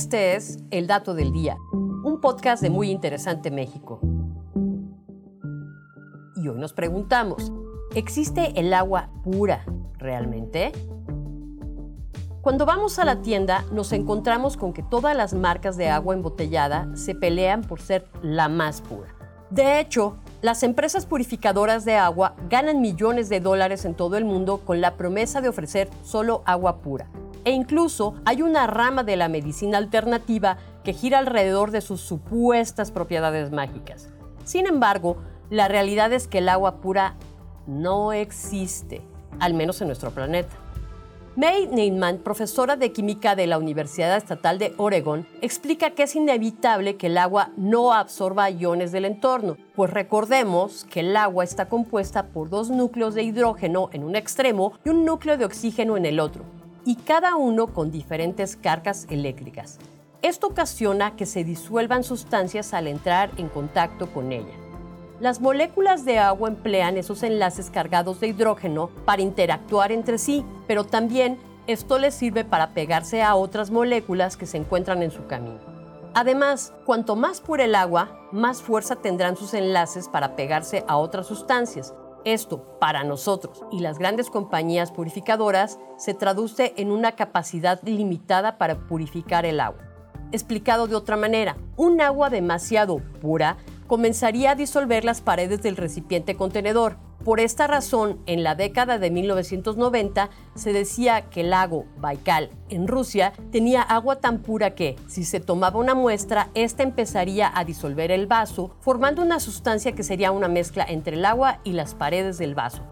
Este es El Dato del Día, un podcast de Muy Interesante México. Y hoy nos preguntamos, ¿existe el agua pura realmente? Cuando vamos a la tienda nos encontramos con que todas las marcas de agua embotellada se pelean por ser la más pura. De hecho, las empresas purificadoras de agua ganan millones de dólares en todo el mundo con la promesa de ofrecer solo agua pura. E incluso hay una rama de la medicina alternativa que gira alrededor de sus supuestas propiedades mágicas. Sin embargo, la realidad es que el agua pura no existe, al menos en nuestro planeta. May Neyman, profesora de química de la Universidad Estatal de Oregon, explica que es inevitable que el agua no absorba iones del entorno, pues recordemos que el agua está compuesta por dos núcleos de hidrógeno en un extremo y un núcleo de oxígeno en el otro, y cada uno con diferentes cargas eléctricas. Esto ocasiona que se disuelvan sustancias al entrar en contacto con ella. Las moléculas de agua emplean esos enlaces cargados de hidrógeno para interactuar entre sí, pero también esto les sirve para pegarse a otras moléculas que se encuentran en su camino. Además, cuanto más pura el agua, más fuerza tendrán sus enlaces para pegarse a otras sustancias. Esto, para nosotros y las grandes compañías purificadoras, se traduce en una capacidad limitada para purificar el agua. Explicado de otra manera, un agua demasiado pura comenzaría a disolver las paredes del recipiente contenedor. Por esta razón, en la década de 1990 se decía que el lago Baikal en Rusia tenía agua tan pura que, si se tomaba una muestra, esta empezaría a disolver el vaso, formando una sustancia que sería una mezcla entre el agua y las paredes del vaso.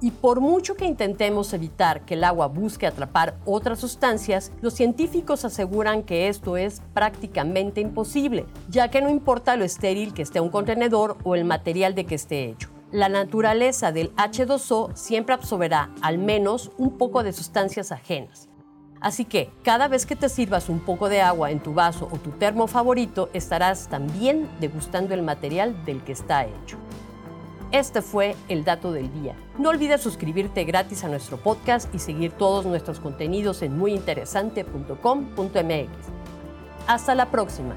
Y por mucho que intentemos evitar que el agua busque atrapar otras sustancias, los científicos aseguran que esto es prácticamente imposible, ya que no importa lo estéril que esté un contenedor o el material de que esté hecho. La naturaleza del H2O siempre absorberá al menos un poco de sustancias ajenas. Así que cada vez que te sirvas un poco de agua en tu vaso o tu termo favorito, estarás también degustando el material del que está hecho. Este fue el dato del día. No olvides suscribirte gratis a nuestro podcast y seguir todos nuestros contenidos en muyinteresante.com.mx. Hasta la próxima.